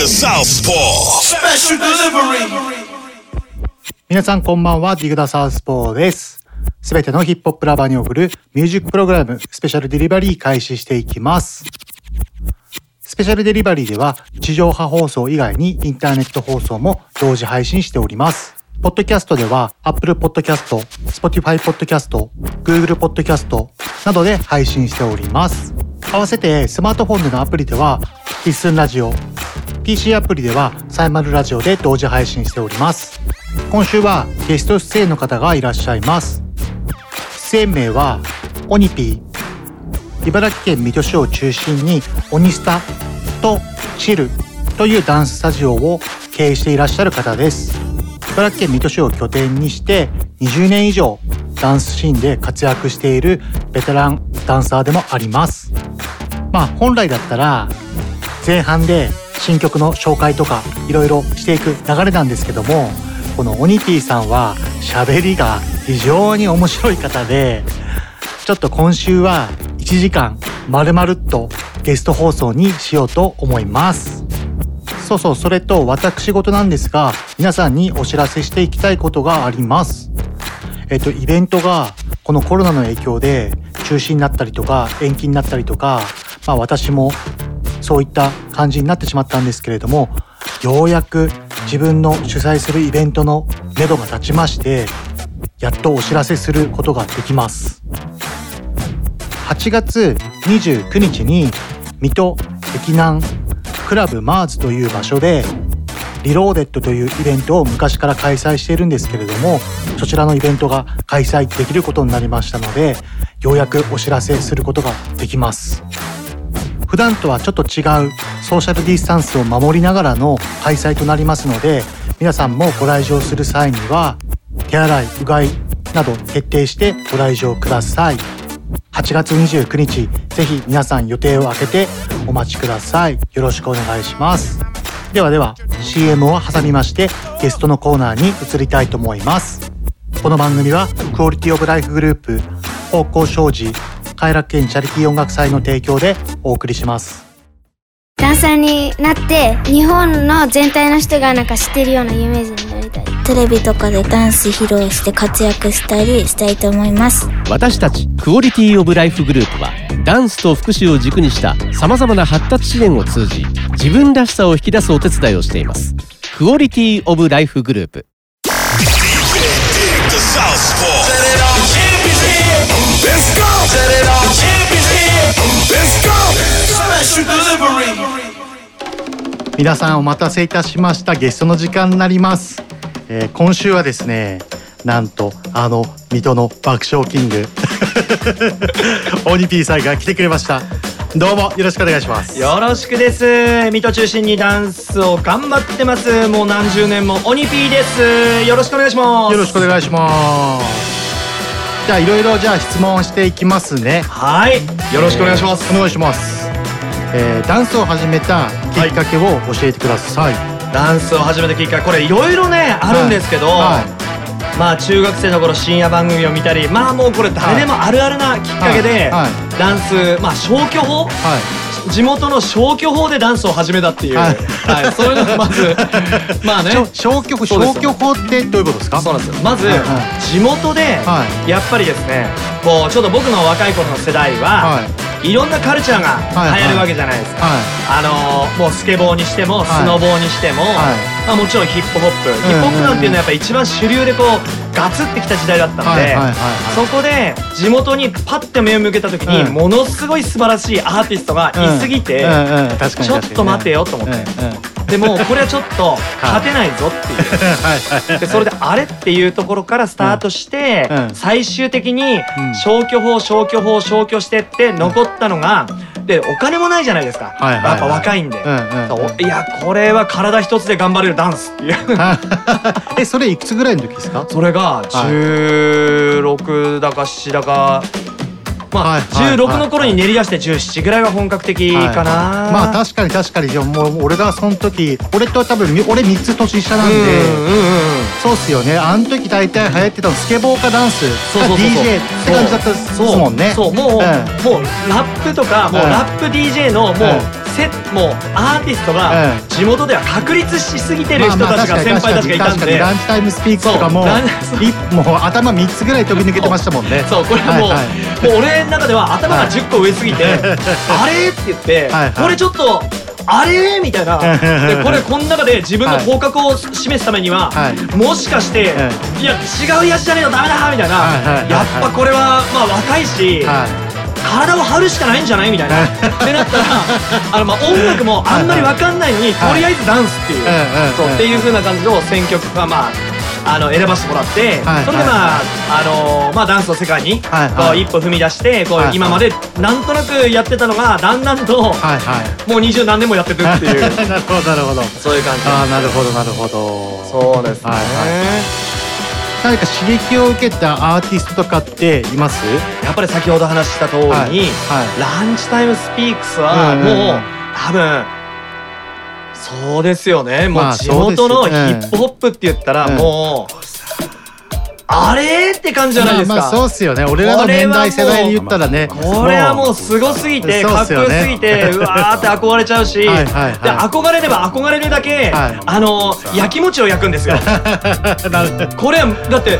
The Southpaw. Special delivery. 皆さんこんばんは、ディグダサウスポーです。すべてのヒップホップラバーに送るミュージックプログラムスペシャルデリバリー開始していきます。スペシャルデリバリーでは地上波放送以外にインターネット放送も同時配信しております。ポッドキャストでは Apple Podcast、Spotify Podcast、Google Podcast などで配信しております。合わせてスマートフォンでのアプリではリッスンラジオ、PC アプリではサイマルラジオで同時配信しております。今週はゲスト出演の方がいらっしゃいます。出演名はオニピー、茨城県水戸市を中心にオニスタとチルというダンススタジオを経営していらっしゃる方です。茨城県水戸市を拠点にして20年以上ダンスシーンで活躍しているベテランダンサーでもあります。まあ本来だったら前半で新曲の紹介とかいろいろしていく流れなんですけどもこのオニティさんは喋りが非常に面白い方でちょっと今週は1時間丸々っとゲスト放送にしようと思いますそうそうそれと私事なんですが皆さんにお知らせしていきたいことがありますえっと、イベントがこのコロナの影響で中止になったりとか延期になったりとか、まあ私もそういった感じになってしまったんですけれども、ようやく自分の主催するイベントの目処が立ちまして、やっとお知らせすることができます。8月29日に水戸駅南クラブマーズという場所でリローデッドというイベントを昔から開催しているんですけれどもそちらのイベントが開催できることになりましたのでようやくお知らせすることができます。普段とはちょっと違うソーシャルディスタンスを守りながらの開催となりますので皆さんもご来場する際には手洗いうがいなど徹底してご来場ください。8月29日ぜひ皆さん予定を空けてお待ちください。よろしくお願いします。ではでは CM を挟みましてゲストのコーナーに移りたいと思います。この番組はクオリティオブライフグループ方向障子快楽園チャリティー音楽祭の提供でお送りします。ダンサーになって日本の全体の人がなんか知ってるような有名人にテレビとかでダンス披露して活躍したりしたいと思います。私たちクオリティオブライフグループはダンスと福祉を軸にしたさまざまな発達支援を通じ自分らしさを引き出すお手伝いをしています。クオリティオブライフグループ.皆さんお待たせいたしました。ゲストの時間になります、えー今週はですねなんとあの水戸の爆笑キングオニピーさんが来てくれました。どうもよろしくお願いします。よろしくです。水戸中心にダンスを頑張ってます。もう何十年もオニピーです。よろしくお願いします。よろしくお願いします。じゃあいろいろじゃあ質問していきますね。はい。よろしくお願いします、お願いします、えーダンスを始めたきっかけを教えてください、ダンスを始めたきっかけこれいろいろねあるんですけど、はまあ中学生の頃深夜番組を見たりまあもうこれ誰でもあるあるなきっかけで、ダンスまあ消去法？はい。地元の消去法でダンスを始めたっていう、ははい。い、そういうのがまず まあね。消去法消去法ってどういうことですか？そうなんですよ。まず、地元で、はやっぱりですねこうちょっと僕の若い頃の世代は、、はい。ろんなカルチャーがはい。流行るわけじゃないですか、はあのーもうスケボーにしても、い。スノボーにしても、はい。まあ、もちろんヒップホップ、ヒップホップなんていうのはやっぱ一番主流でこうガツってきた時代だったので、そこで地元にパッて目を向けた時に、うんものすごい素晴らしいアーティストがいすぎて、ちょっと待てよと思って、でもこれはちょっと勝てないぞっていう。でそれであれっていうところからスタートして、うん。最終的に消去法消去法消去してって残ったのがでお金もないじゃないですか、やっぱ若いんで、いやこれは体一つで頑張れるダンスっていう。えそれいくつぐらいの時ですか？それが16だか7だかまあ、はいはいはい16の頃に練り出して17ぐらいが本格的かな、はい。まあ確かに確かに。でももう俺がその時俺と多分み俺3つ年下なんで、うんうんうんそうっすよね。あの時大体流行ってたのスケボーかダンスか DJ って感じだったっすもんね。そう。もう、んもうラップとかもううん。ラップ DJ のもう、せもうアーティストがうん地元では確立しすぎてる人たちが先輩たちがいたんで。ランチタイムスピークとかももう。頭3つぐらい飛び抜けてましたもんね。そうこれはもう、はいはい。もう俺の中では頭が10個上すぎて、あれ？って言って、はいはい。これちょっとあれ？みたいな。で これこの中で自分の頭角を示すためには、はい。もしかして、いや違うやつじゃねえとダメだみたいな、はいはいはい。やっぱこれはまあ若いし、はい体を張るしかないんじゃないみたいな。ってなったらあのまあ音楽もあんまり分かんないのに、はいとりあえずダンスっていう、そうっていう風な感じの選曲がまああの選ばせてもらって、はいそれでまあ、あのまあダンスの世界にはいこう一歩踏み出してこう今までなんとなくやってたのがだんだんともはい。はう二十何年もやってるっていう。い なるほどなるほど。そういう感じ。ああなるほどなるほど。そうですね、はい何か刺激を受けたアーティストとかっています？やっぱり先ほど話した通りに、はいはい。ランチタイムスピークスはもう多分そうですよね。もまあう地元のヒップホップって言ったらうん。もうあれ？って感じじゃないですか、まあまあそうっすよね。俺らの年代世代で言ったらね。これはもうすごすぎてかっこよっすぎてうわーって憧れちゃうしではいはいはい。憧れれば憧れるだけはい。あの焼き餅を焼くんですよ。これだって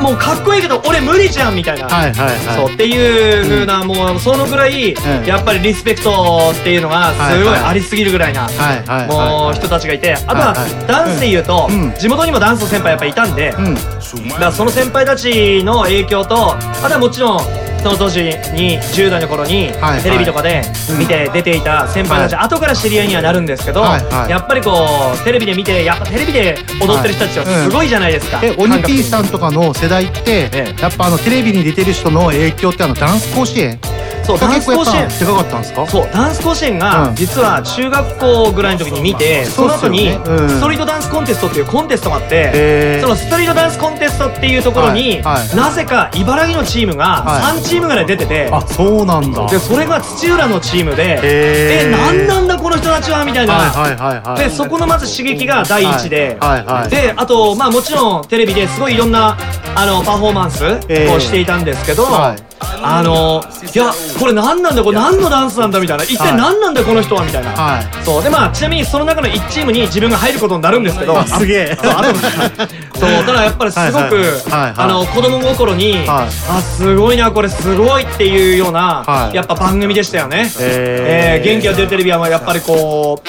もうかっこいいけど俺無理じゃんみたいな。はいはいはい。そうっていう風な、もうそのぐらい、うん。やっぱりリスペクトっていうのがすごいはい。はいありすぎるぐらいな、はいはい。はいもう人たちがいて。あとははいはい。ダンスで言うと、うん。地元にもダンスの先輩やっぱいたんで、うん。だからその先輩たちの影響とあとはもちろんその当時に10代の頃にはいはい。テレビとかで見て出ていた先輩たち、は後から知り合いにはなるんですけど、はいはい。やっぱりこうテレビで見てやっぱテレビで踊ってる人たちはすごいじゃないですか。えオニピーさんとかの世代って、えやっぱあのテレビに出てる人の影響ってあのダンス甲子園そうダンス甲子園でかかったんですか？そうダンス甲子園うん。が実は中学校ぐらいの時に見て、その後にストリートダンスコンテストっていうコンテストがあって、そのストリートダンスコンテストっていうところに、なぜか茨城のチームがはい。3チームぐらい出てて、あそうなんだ。でそれが土浦のチームでえ何なんだこの人たちはみたいな。でそこのまず刺激が第一で、はいはいはい。であとまあもちろんテレビですごいいろんなあのパフォーマンスえー。をしていたんですけど、はいあのいやこれ何なんだこれ何のダンスなんだみたいな。一体何なんだこの人はみたいな、はい。そう。でまあちなみにその中の1チームに自分が入ることになるんですけど。あすげえ。そうあと そうただやっぱりすごくあの子供心に、はい。あすごいなこれすごいっていうような、はい。やっぱ番組でしたよね。えー元気が出るテレビはやっぱりこ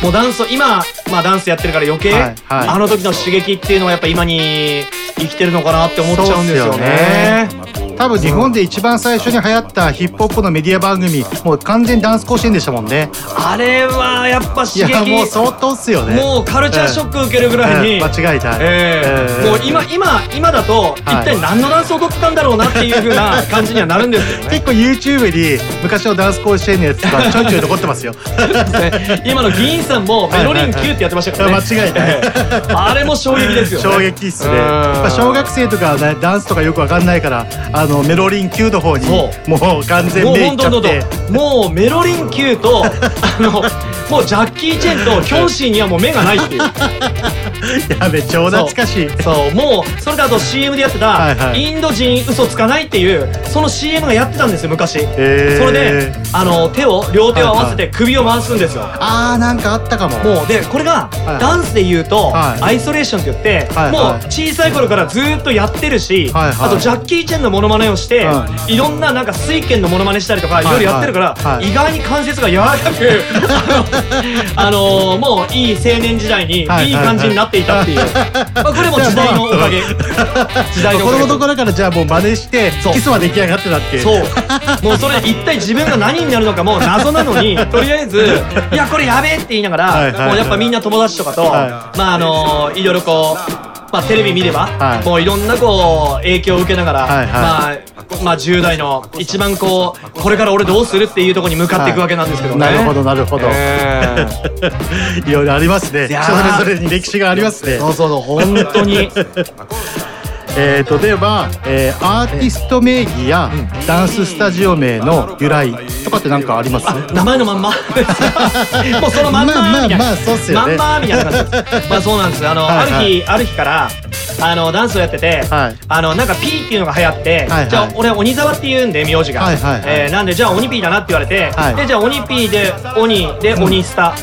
うもうダンスを今、まあ、ダンスやってるから余計、はいはい。あの時の刺激っていうのはやっぱ今に生きてるのかなって思っちゃうんですよね。多分日本で一番最初に流行ったヒップホップのメディア番組もう完全にダンス甲子園でしたもんね。あれはやっぱい刺激。やもう相当っすよね。もうカルチャーショック受けるぐらいに、うん間違いないえ。えうんもう今今今だと一体何のダンスを踊ってたんだろうなっていう風な 感じにはなるんですけどね。結構 YouTube に昔のダンス甲子園のやつがちょいちょい残ってますよ。今の議員さんもメロリン Q ってやってましたからね。間違いないええ。あれも衝撃ですよね。衝撃っすね。小学生とかはねダンスとかよくわかんないからあのメロリン級の方にそもう完全もう目いっ本当本ちゃって。当もうメロリン Q と あのもうジャッキー・チェンとキョンシーにはもう目がないっていう。やべ超懐かしい。そう。もうそれであと CM でやってはいはい。たインド人嘘つかないっていうその CM がやってたんですよ昔。それであの手を両手を合わせて首を回すんですよ。あーなんかあったかも。もうでこれがはい。ダンスで言うとはい。アイソレーションって言ってはいもう小さい頃からずーっとやってるしはいはい。あとジャッキー・チェンのモノマネをしてはい。ろんななんか水拳のモノマネしたりとかい。ろいろやってるから意外に関節が柔らかく あのもういい青年時代にい。い。感じになっていたっていう。まあこれも時代の おかげ。時代のお子かげ供の頃からじゃあもう真似してそう。キスは出来上がってたっていう。そう。もうそれ一体自分が何になるのかもう 謎なのにとりあえず「いやこれやべえ」って言いながら、もうやっぱみんな友達とかと、はまああのいろいろこう。まあ、テレビ見れば、はい。もういろんなこう影響を受けながら、はいはい。まあまあ10代の一番こうこれから俺どうするっていうところに向かっていくわけなんですけどね、なるほどなるほど、え いろいろありますね。それぞれに歴史がありますね。そうそうそう本当に えー、例えば、えーアーティスト名義やダンススタジオ名の由来とかって何かあります？名前のまんま。もうそのまんままあまあみたいなまあそうっすよね。まんまみたいな感じです。まあそうなんです。あの、はいはい。ある日ある日からあのダンスをやってて、はい。あのなんか P っていうのが流行って、はいはい。じゃあ俺鬼沢って言うんで名字が、はいはいはい。えーなんでじゃあ鬼 P だなって言われて、はい。でじゃあ鬼 P で鬼で鬼スタ、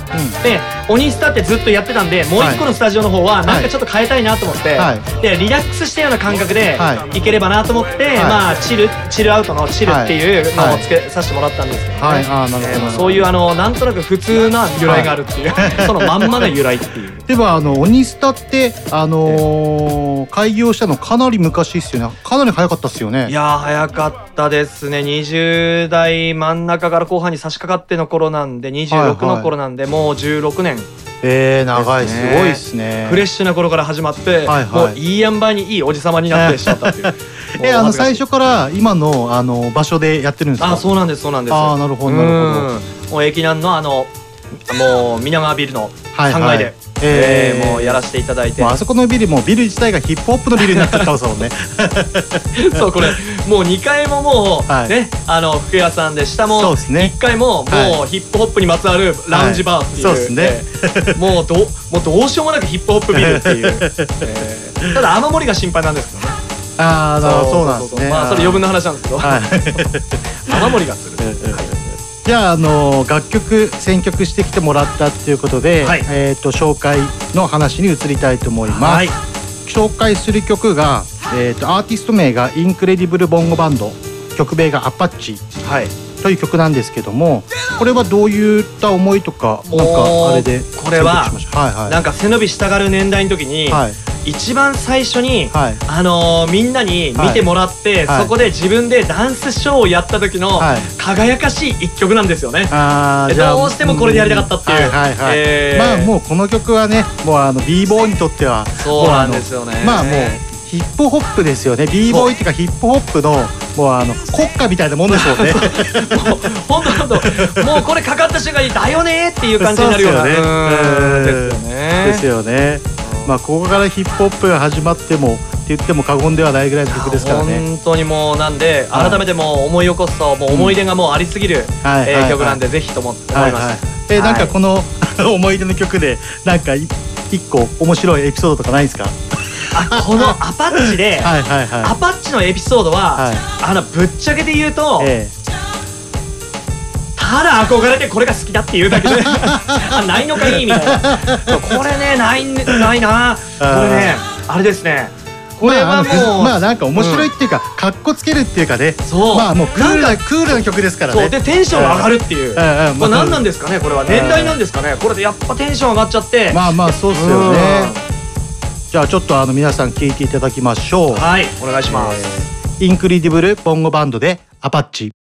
で鬼スタってずっとやってたんでもう一個のスタジオの方はなんかちょっと変えたいなと思って、はい。でリラックスしたような感覚ではい。ければなと思って、まあチルチルアウトのチルっていうのをつけさせてもらったんですけどね、はい。あーなるほどなるほど。そういうあのなんとなく普通な由来があるっていう、そのまんまの由来っていう。でもあの鬼スタってあのー開業したのかなり昔っすよね。かなり早かったっすよね。いやー早かったですね。20代真ん中から後半に差し掛かっての頃なんで26の頃なんで、もう16年。えー、長いねす。ごいっすね。フレッシュな頃から始まって、はいはい。もういい塩梅にいいおじさまになってしまったっていう。えあの最初から今のあの場所でやってるんですか？あそうなんですそうなんです。あーなるほどなるほど。うん。もう駅南のあのもう皆川ビルのはいはい。3階で、えーえーもうやらせていただいて。あそこのビルもビル自体がヒップホップのビルになっちゃってますもんね。そうこれもう2階ももう、はい。ねあの服屋さんで下もですね。1階ももはうヒップホップにまつわるラウンジバーっていう、はい。そうですね。えーもうどもうどうしようもなくヒップホップビルっていう、えーただ雨漏りが心配なんですけどね。ああそうなんですね。まあそれ余分な話なんですけど、はい。雨漏りがする、じゃあ、あの楽曲選曲してきてもらったっていうことで、はい。えっ、と紹介の話に移りたいと思います。はい。紹介する曲が、えっ、とアーティスト名がインクレディブルボンゴバンド、曲名がアパッチ。はい。という曲なんですけども、これはどういった思いとかなんかあれでこれははいはい。なんか背伸びしたがる年代の時に、はい一番最初に、はい。あのーみんなに見てもらって、はい。そこで自分でダンスショーをやった時のはい。輝かしい一曲なんですよね。であーじゃあどうしてもこれでやりたかったっていう。はいはいはい。えー。まあもうこの曲はねもうあの b ボーイにとってはそうなんですよね。まあもうヒップホップですよね。b ボーイっていうかヒップホップのもうあの国歌みたいなもんでしょうね。本当本当もうこれかかった瞬間にだよねっていう感じになるような。ですよね。ですよねまあここからヒップホップが始まってもって言っても過言ではないぐらいの曲ですからね。本当にもうなんではい。改めてもう思い起こすともう思い出がもうありすぎる、はい。えー曲なんでぜひとも思います。はい。はい。えなんかこの 思い出の曲でなんかい一個面白いエピソードとかないですか？あこのアパッチで、はいはいはい。アパッチのエピソードは、はい。あのぶっちゃけで言うと、えただ憧れてこれが好きだっていうだけで。あないのかいいみたいな。これねないんないな。これねあれですね。これはもう、まあなんか面白いっていうか、かっこつけるっていうかねそう。まあもうクールなクールな曲ですからね。そう。でテンションが上がるっていう、うんうんこれ何なんですかねこれは。年代なんですかね。これでやっぱテンション上がっちゃって、まあまあそうっすよね。じゃあちょっとあの皆さん聞いていただきましょう。はいお願いします、インクリディブルボンゴバンドでアパッチ「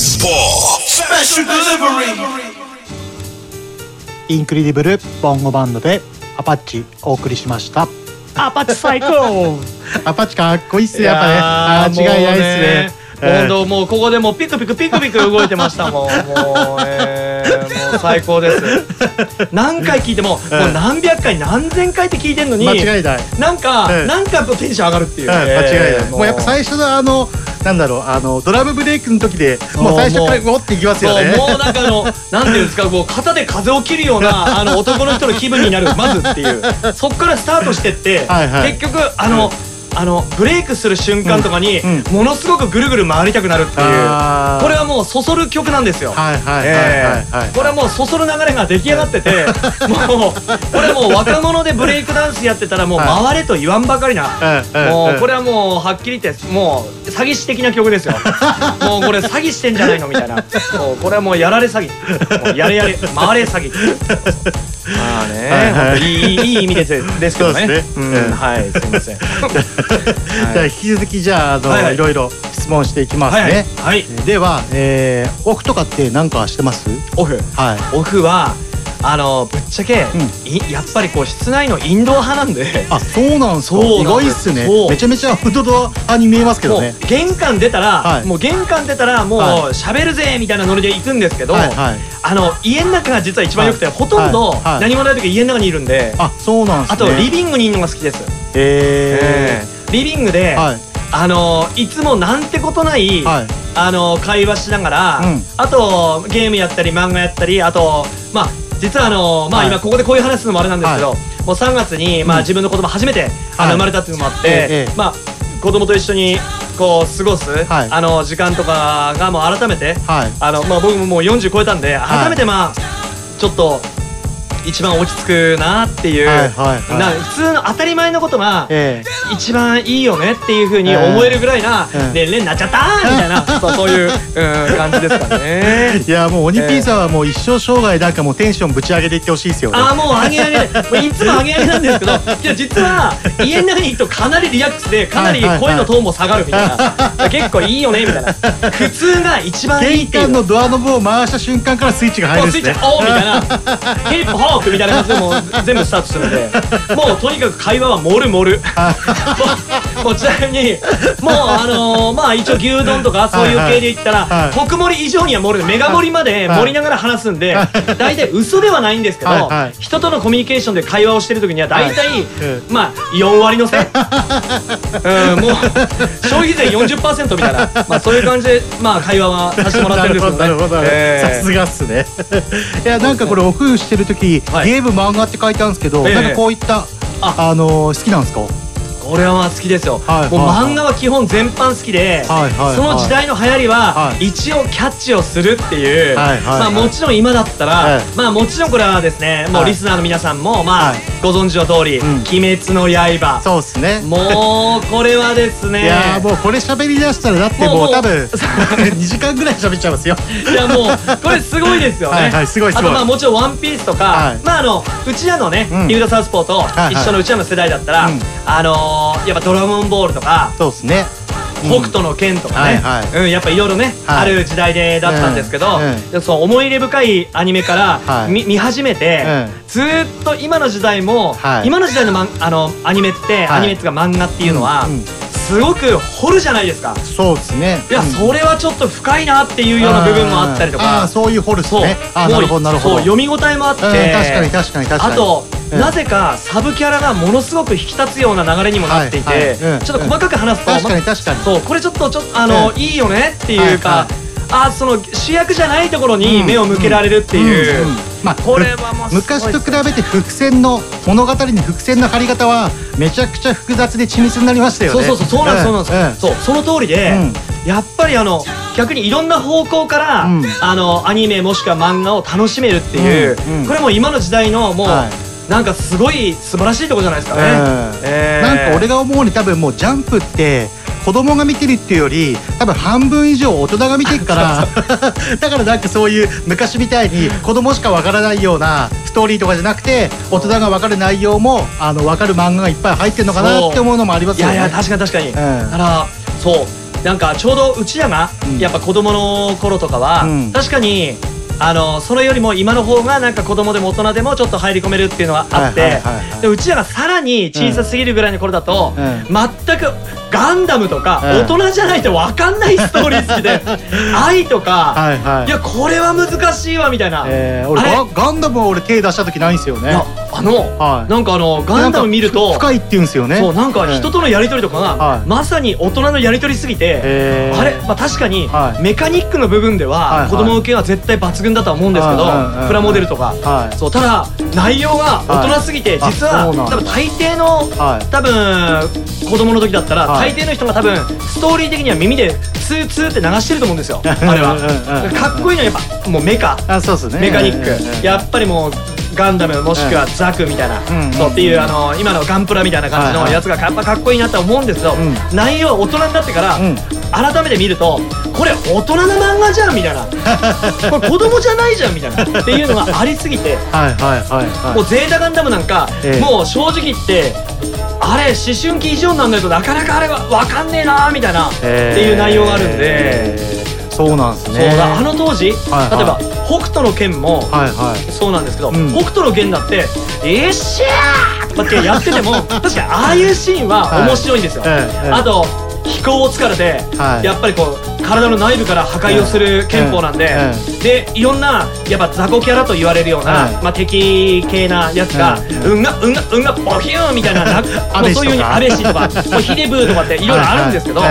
Special delivery. インクリディブルボンゴバンドでアパッチお送りしました。アパッチ最高。アパッチかっこいいっすねやっぱね。あー違いないっすね本当もうここでもうピクピクピクピク動いてましたもん。もう、えー、もう最高です。何回聞いても、もう何百回何千回って聞いてんのに間違いない。なんか、うん。なんかテンション上がるっていう、うん間違いえーないもうやっぱ最初のあのなんだろうあのドラムブレイクの時でもう最初からゴっていきますよね。もうなんかあの なんていうんですかこう肩で風を切るような あの男の人の気分になるまずっていう。そっからスタートしてってはいはい。結局あの、あのブレイクする瞬間とかに、うんものすごくぐるぐる回りたくなるっていう。これはもうそそる曲なんですよ。これはもうそそる流れが出来上がってて もうこれはもう若者でブレイクダンスやってたらもうはい。回れと言わんばかりなもうこれはもうはっきり言ってもう詐欺師的な曲ですよ。もうこれ詐欺してんじゃないのみたいな。もうこれはもうやられ詐欺。やれやれ。回れ詐欺。まあね、はいはい。いい意味ですですけどね。はいすいませんじゃあ引き続きじゃああの、はいはい。いろいろ質問していきますね、はいはい、はい、では、えー、オフとかって何かしてます？オフ。はい。オフはあのぶっちゃけ、うん。いやっぱりこう室内のインドア派なんで。あそうなんそう意外っすね。めちゃめちゃアウトドア派に見えますけどもねう玄関出たら、はい。もう玄関出たらもうは喋るぜみたいなノリで行くんですけど、はいはい。あの家の中が実は一番良くて、はい。ほとんどはい。はい。何もない時家の中にいるんで、あそうなんすね。あとリビングにいるのが好きです、ええーリビングで、ー、はい。あのいつもなんてことない、はい。あの会話しながら、うん。あとゲームやったり漫画やったりあとまあ実はあのまあはい。今ここでこういう話するのもあれなんですけど、もう3月にまあ自分の子供初めてあはい。の生まれたっていうのもあって、ええええ。まあ子供と一緒にこう過ごす、はい。あの時間とかがもう改めてはい。あのまあ僕ももう40超えたんで改めてまあちょっと一番落ち着くなっていう、はいはいはい。な普通の当たり前のことがえ一番いいよねっていうふうに思えるぐらいなええ。年齢になっちゃったーみたいな そうそういう、うん、感じですかね。ー、いやもう鬼ピーさんはもう一生生涯なんかもうテンションぶち上げていってほしいですよ。ねああもう上げ上げ。いつも上げ上げなんですけど。いや実は家の中に行くとかなりリラックスでかなり声のトーンも下がるみたいな。結構いいよねみたいな。普通が一番いい。玄っていう関のドアノブを回した瞬間からスイッチが入もうんスイッチるですねオンみたいな。ヒップホップみたいな感じでもう全部スタートするのでもうとにかく会話は盛る盛る。もうもうちなみにもうあのーまあ一応牛丼とかそういう系で言ったら、はいはい特盛り以上には盛るメガ盛りまで盛りながら話すんで、大体嘘ではないんですけど、はいはい。人とのコミュニケーションで会話をしてる時には大体、はい。まあ4割のせ うんもう消費税40%みたいな、まあ、そういう感じで、まあ、会話はさせてもらってるんですけどね。なるほどなるほど。えーさすがっすね。いやなんかこれオフしてる時、はい。ゲーム漫画って書いてあるんですけど、ええ。なんかこういったあ。あのー好きなんですか？これはまあ好きですよ、はい。もうはい。漫画は基本全般好きで、はい。その時代の流行りははい。一応キャッチをするっていう、まあもちろん今だったら、はい。まあもちろんこれはですねもうはいリスナーの皆さんもまあ、はいご存知の通り「うん。鬼滅の刃」そうっすね。もうこれはですね。いやーもうこれ喋り出したらだってももう多分 2時間ぐらい喋っちゃいますよ。いやもうこれすごいですよね。はい。はい。すごいすごい。あとまあもちろんワンピースとか、はい。まああのうちらのね、うん。リュウダサウスポーと一緒のうちらの世代だったら、うん。あのーやっぱドラゴンボールとか、そうっすね。北斗の剣とかね、うん、やっぱいろいろね、はい。ある時代でだったんですけど、そう思い入れ深いアニメから、はい。み見始めて、うん。ずーっと今の時代も、はい。今の時代のマンあのアニメって、はい。アニメっていうか漫画っていうのは、うんうん。すごく掘るじゃないですか。そうですね。いや、うん。それはちょっと深いなっていうような部分もあったりとか。ーそういうホルスそう。なるほどなるほど。そう読み応えもあって、うん確かに確かに確かに。あと、うんなぜかサブキャラがものすごく引き立つような流れにもなっていて、ちょっと細かく話すと、確かにま確かに。そうこれちょっとちょっとあの、うん。いいよねっていうか、あその主役じゃないところに目を向けられるっていう、まあこれはもう昔と比べて伏線の物語に伏線の張り方はめちゃくちゃ複雑で緻密になりましたよね。そうそうそうそうなんです、そうなんです、そうその通りで、うん。やっぱりあの逆にいろんな方向から、うん。あのアニメもしくは漫画を楽しめるっていう、これも今の時代のもう、はいなんかすごい素晴らしいとこじゃないですかね、うんえーなんか俺が思うに多分もうジャンプって子供が見てるっていうより多分半分以上大人が見てるから だからなんかそういう昔みたいに子供しかわからないようなストーリーとかじゃなくて大人がわかる内容もあのわかる漫画がいっぱい入ってるのかなって思うのもありますよね。いやいや確かに確かに、んだからそう。なんかちょうどうちらがやっぱ子供の頃とかは、うん。確かにあのそれよりも今の方がなんか子供でも大人でもちょっと入り込めるっていうのはあって、はいはいはい。はいでうちらがさらに小さすぎるぐらいの頃だと、うん。全くガンダムとか、うん。大人じゃないと分かんないストーリー好きで 愛とか、はいはい。いやこれは難しいわみたいな、えー、俺ガガンダムは俺手出した時ないんですよねあの、はい。なんかあのガンダム見ると深いって言うんですよね。そうなんか人とのやり取りとかが、はい。まさに大人のやり取りすぎて、あれ、まあ、確かに、はい。メカニックの部分では子供受けは絶対抜群だとは思うんですけど、プラモデルとか、はい。そうただ内容が大人すぎて、はい実は多分大抵の、はい。多分子供の時だったら、はい。大抵の人が多分ストーリー的には耳でツーツーって流してると思うんですよあれは。かっこいいのはやっぱもうメカ。あそうですね。メカニック、やっぱりもうガンダムもしくはザクみたいな、うんそうっていうあの今のガンプラみたいな感じのやつがやっぱかっこいいなと思うんですけど、ん。内容は大人になってから、うん。改めて見るとこれ大人の漫画じゃんみたいな。これ子供じゃないじゃんみたいな。っていうのがありすぎてもうゼータガンダムなんか、ええ。もう正直言ってあれ思春期以上になんないとなかなかあれは分かんねえなみたいな、っていう内容があるんで。えーそうなんですね。だあの当時、はいはい。例えば北斗の拳も、はいはい。そうなんですけど、うん。北斗の拳だって「えっしゃー!」とかってやってても 確かにああいうシーンは面白いんですよ、はいええ。あと飛行を疲れて、はい。やっぱりこう体の内部から破壊をする拳法なんで、えでいろんなやっぱ雑魚キャラと言われるような、はい。まあ、敵系なやつがえ「うん。がうん。がうんがボヒューン!」みたいななもうそういうふうにアベシとかヒデブーとかっていろいろあるんですけど、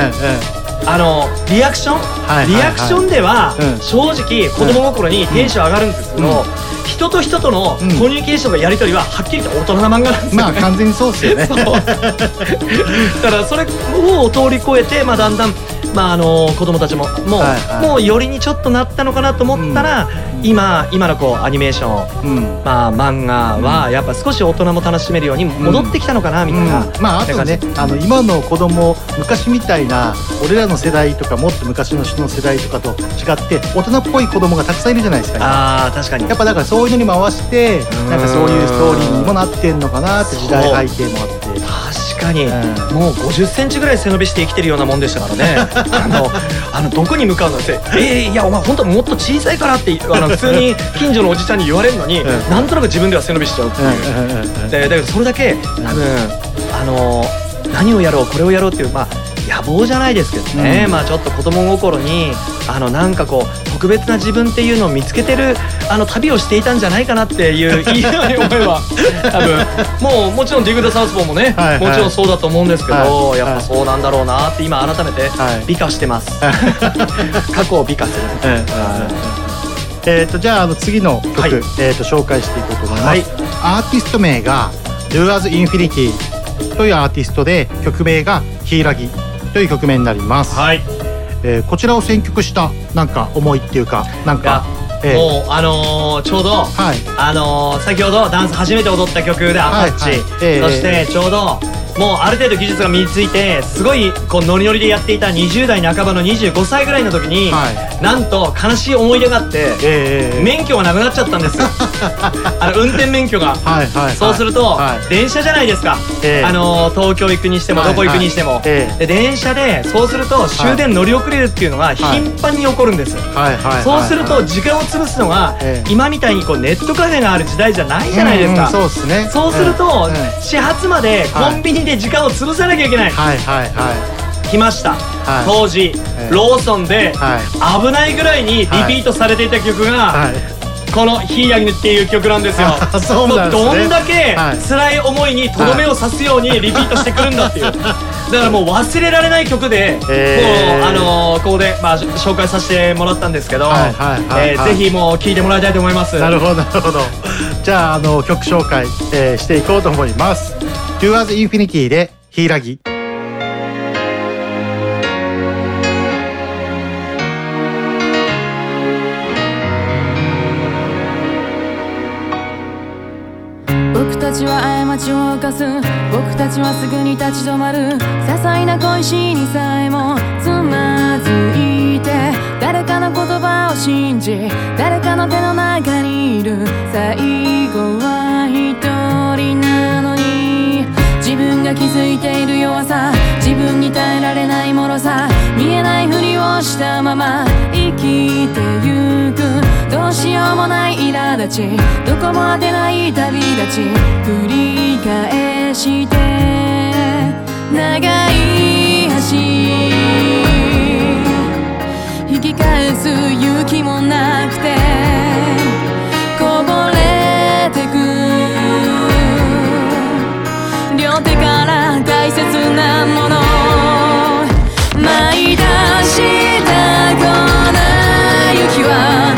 あのリアクション、はいはいリアクションでは、うん。正直子供心にテンション上がるんですけど、うん。人と人とのうん。コミュニケーションのやり取りははっきりと大人な漫画なんですよ、まあ完全にそうですよね。だからそれを通り越えて、まあ、だんだん、まあ、あの子供たちももう,、はいはい。もうよりにちょっとなったのかなと思ったら、今今のこうアニメーション、うん。まあ、漫画はやっぱ少し大人も楽しめるように戻ってきたのかなみたいな、うん。まああとねあの今の子供昔みたいな俺らの世代とかもっと昔の人の世代とかと違って大人っぽい子供がたくさんいるじゃないですか今。あー確かに。やっぱだからそういうのに回してなんかそういうストーリーにもなってんのかなって時代背景もあって。確かに、うん。もう50センチぐらい背伸びして生きてるようなもんでしたからね。あのあのどこに向かうの？って「えー、いやお前本当もっと小さいから」ってあの 普通に近所のおじちゃんに言われるのに、ん。なんとなく自分では背伸びしちゃうっていう。でだけどそれだけ多分あの何をやろうこれをやろうっていうまあ野望じゃないですけどね、うん。まあちょっと子供心にあのなんかこう特別な自分っていうのを見つけてるあの旅をしていたんじゃないかなっていう いい思えば多分。もうもちろんディグ・ダ・サウスポーもね、はいはい。もちろんそうだと思うんですけど、はい。やっぱそうなんだろうなって今改めてはい。美化してます、過去を美化する、えー、とじゃああの次の曲、はい。えー、と紹介していこうと思います、はい。アーティスト名が Do As Infinity というアーティストで曲名が「ヒイラギ」という曲名になります、はいえーこちらを選曲したなんか思いっていうかなんか、えー。もうあのーちょうどはい。あのー先ほどダンス初めて踊った曲で「アタッチ」はいはい。ええそしてちょうどもうある程度技術が身についてすごいこうノリノリでやっていた20代半ばの25歳ぐらいの時に、はなんと悲しい思い出があって、えー免許がなくなっちゃったんです。よ あの運転免許が。はいはいはい。そうすると、はい。電車じゃないですか、ええ。あのー東京行くにしてもはいどこ行くにしても、ええ。で電車でそうすると終電乗り遅れるっていうのが頻繁に起こるんです、はいはいはいそうすると時間を潰すのがええ。今みたいにこうネットカフェがある時代じゃないじゃないですか、うんうんそうですね。そうすると、始発までコンビニで時間を潰さなきゃいけない、はいはいはい。来ました、はい。当時、ええ。ローソンで、はい。危ないぐらいにリピートされていた曲が、はい。この「ヒーヤギヌ」っていう曲なんですよ。あ そうなんですね。どんだけはい。辛い思いにとどめを刺すようにリピートしてくるんだっていう。だからもう忘れられない曲で、えーもうあのーここで、まあ、し紹介させてもらったんですけど、はいはいはいえーはい。ぜひもう聴いてもらいたいと思います。なるほどなるほど。じゃああの曲紹介、えーしていこうと思います Do As Infinity で「ヒイラギ」僕たちは過ちを犯す。僕たちはすぐに立ち止まる。些細な小石にさえもつまずいて。誰かの言葉を信じ誰かの手の中にいる。最後は一人。自分が気づいている弱さ自分に耐えられない脆さ見えないふりをしたまま生きてゆく。どうしようもない苛立ちどこも当てない旅立ち繰り返して長い橋。引き返す勇気もなくてこぼれ手から大切なもの。舞い出したこの雪は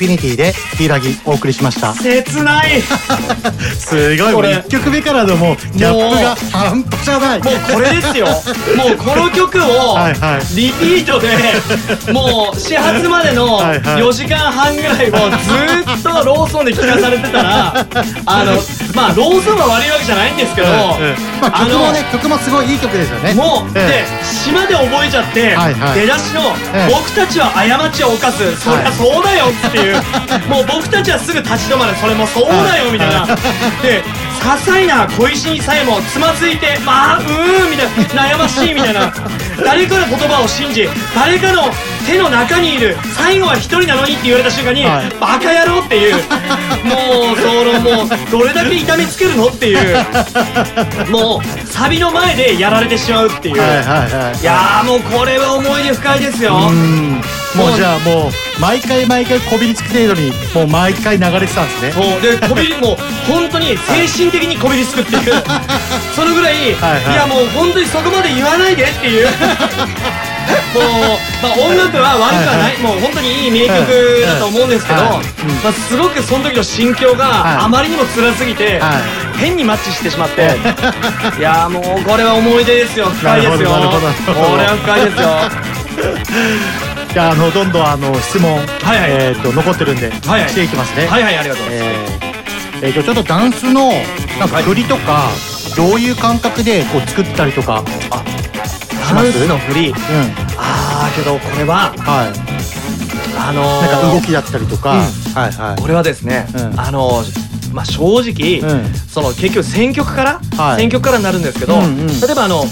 フィニティでヒイラギお送りしました。切ない。すごいこれ。1曲目からのもうギャップが半端じゃない。もうこれですよ。もうこの曲をリピートでもう始発までのはいはい。4時間半ぐらいをずーっとローソンで聞かされてたらあのまあローソンが悪いわけじゃないんですけど、ええまあ、曲もね曲もすごいいい曲ですよね。もう、えで島で覚えちゃって、はいはい。出だしの、ええ。僕たちは過ちを犯すそりゃそうだよっていう、もう僕たちはすぐ立ち止まるそれもそうだよみたいな、で些細な小石にさえもつまずいてまあうーんみたいな。悩ましいみたいな。誰かの言葉を信じ誰かの手の中にいる。最後は一人なのにって言われた瞬間に、はい。バカ野郎っていう。もうそのもうどれだけ痛めつけるのっていう。もうサビの前でやられてしまうっていう、はいはいはい。いやーもうこれは思い出深いですよ。うんもうじゃあもう毎回毎回こびりつく程度にもう毎回流れてたんですね。そう。でこびりもう本当に精神的にこびりつくっていう。そのぐらい、いはいはい。やもう本当にそこまで言わないでっていう。もう、まあ、音楽は悪くはない、もう本当にいい名曲だと思うんですけど、はいまあ、すごくその時の心境はいがあまりにも辛すぎて、は変にマッチしてしまって。いやーもうこれは思い出ですよ。深いですよ。これは深いですよじゃああのどんどんあの質問、はいはい。えっ、と残ってるんで、はいはい。していきますね。はいはいありがとうございます、えーえーとちょっとダンスのなんか振りとか、どういう感覚でこう作ったりとかダンスの振り。うん。ああけどこれははい。あのー、なんか動きだったりとか、はいはい。これはですね、うん。あのまあ正直、うん。その結局選曲から、はい。選曲からになるんですけど、うんうん。例えばあの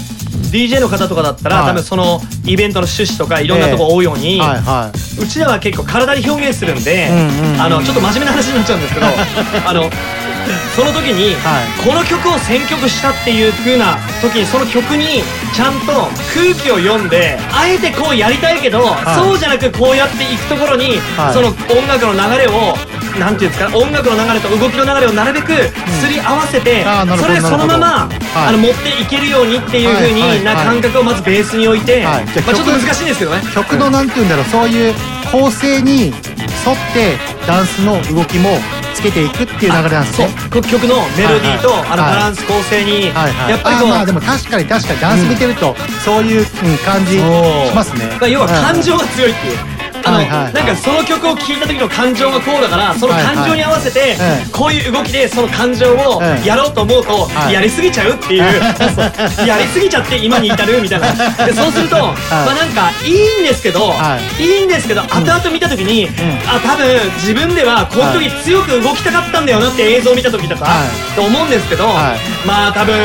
DJ の方とかだったら、はい。多分そのイベントの趣旨とかいろんなとこ追うように、はいはい。うちらは結構体で表現するんで、うんうんうん。あのちょっと真面目な話になっちゃうんですけどあのその時に、はい。この曲を選曲したっていう風な時にその曲にちゃんと空気を読んであえてこうやりたいけど、い。そうじゃなくこうやっていくところに、はい。その音楽の流れをなんていうんですか音楽の流れと動きの流れをなるべくすり合わせて、あーなるほどそれでそのまま、はいあの持っていけるようにっていう風はいはいになはい感覚をまずベースに置いて、はいまあ、ちょっと曲難しいんですけどね。曲のなんて言うんだろうそういう構成に沿ってダンスの動きもつけていくっていう流れなんですそうねこ曲のメロディーと、はいはいあのはいバランス構成に、はいはいやっぱりこう、まあでも確かに確かにダンス見てると、そういう、うん感じしますねまあ要は感情が強いっていう。あの、はいはいはい。なんかその曲を聴いた時の感情がこうだからその感情に合わせて、はいはいこういう動きでその感情をはいやろうと思うと、はい。やりすぎちゃうっていう、そう やりすぎちゃって今に至るみたいな。でそうすると、まあなんかいいんですけど、、はい。いんですけど後々見た時に、あ多分自分ではこの時強く動きたかったんだよなって映像を見た時とか、はい。と思うんですけど、はい。まあ多分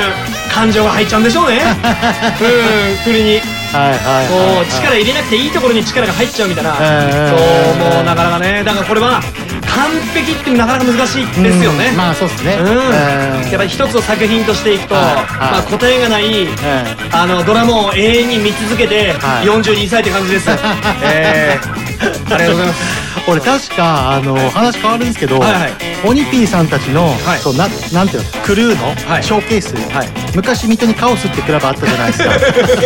感情が入っちゃうんでしょうね。うん振りに。はいはい力入れなくていいところに力が入っちゃうみたいな、えーそうもうなかなかね。だからこれは完璧ってなかなか難しいですよね、うんまあそうですね。うん。えーやっぱり一つの作品としていくと、はいはい。まあ、答えがないえあのドラマを永遠に見続けてはい。42歳って感じです、えー、ありがとうございます。俺確かあの話変わるんですけど、はいはい。オニピーさんたちの、はい。そうななんていうのクルーのはい。ショーケース、はい昔水戸にカオスってクラブあったじゃないですか。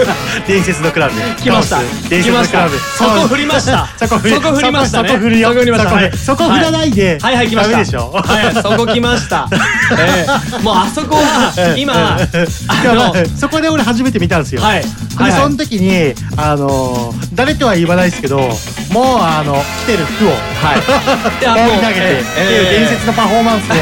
伝説のクラブ。来ました。伝説のクラブ。そこ振りました。そこ振りましたね。そこ振りよ。そこ振りました。そこはいそこ振らないで、はい。はい来ました。しょ。はいそこ来ました、えー、もうあそこは今そこで俺初めて見たんですよ、はい。で、その時にあのー誰とは言わないですけどもうあの着てる服を。はい。投げて。えってえいう伝説のパフォーマンスを